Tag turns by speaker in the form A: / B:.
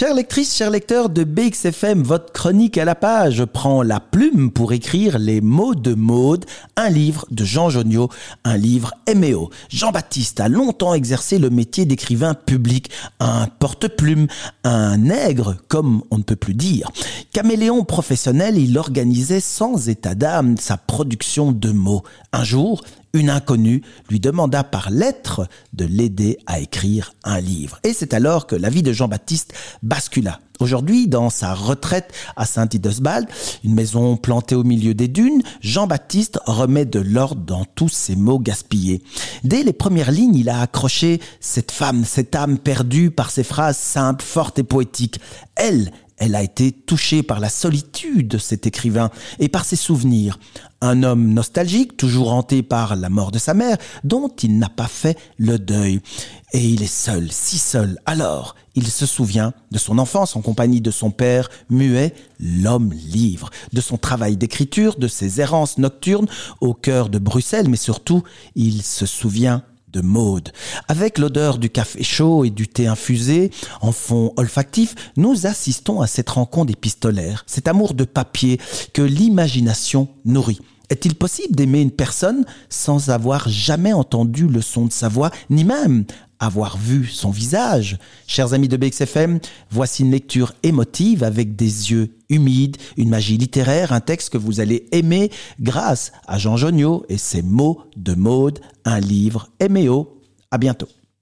A: Chère lectrice, cher lecteur de BXFM, votre chronique à la page prend la pour écrire les mots de Maude, un livre de Jean Joniot, un livre MO. Jean-Baptiste a longtemps exercé le métier d'écrivain public, un porte-plume, un nègre, comme on ne peut plus dire. Caméléon professionnel, il organisait sans état d'âme sa production de mots. Un jour, une inconnue lui demanda par lettre de l'aider à écrire un livre. Et c'est alors que la vie de Jean-Baptiste bascula. Aujourd'hui, dans sa retraite à Saint-Idesbald, une maison plantée au milieu des dunes, Jean-Baptiste remet de l'ordre dans tous ses mots gaspillés. Dès les premières lignes, il a accroché cette femme, cette âme perdue par ses phrases simples, fortes et poétiques. Elle, elle a été touchée par la solitude de cet écrivain et par ses souvenirs. Un homme nostalgique, toujours hanté par la mort de sa mère, dont il n'a pas fait le deuil. Et il est seul, si seul. Alors, il se souvient de son enfance en compagnie de son père, muet, l'homme livre, de son travail d'écriture, de ses errances nocturnes au cœur de Bruxelles, mais surtout, il se souvient de mode. Avec l'odeur du café chaud et du thé infusé en fond olfactif, nous assistons à cette rencontre épistolaire, cet amour de papier que l'imagination nourrit. Est-il possible d'aimer une personne sans avoir jamais entendu le son de sa voix, ni même avoir vu son visage. Chers amis de BXFM, voici une lecture émotive avec des yeux humides, une magie littéraire, un texte que vous allez aimer grâce à Jean Joniot et ses mots de mode, un livre MO. À bientôt.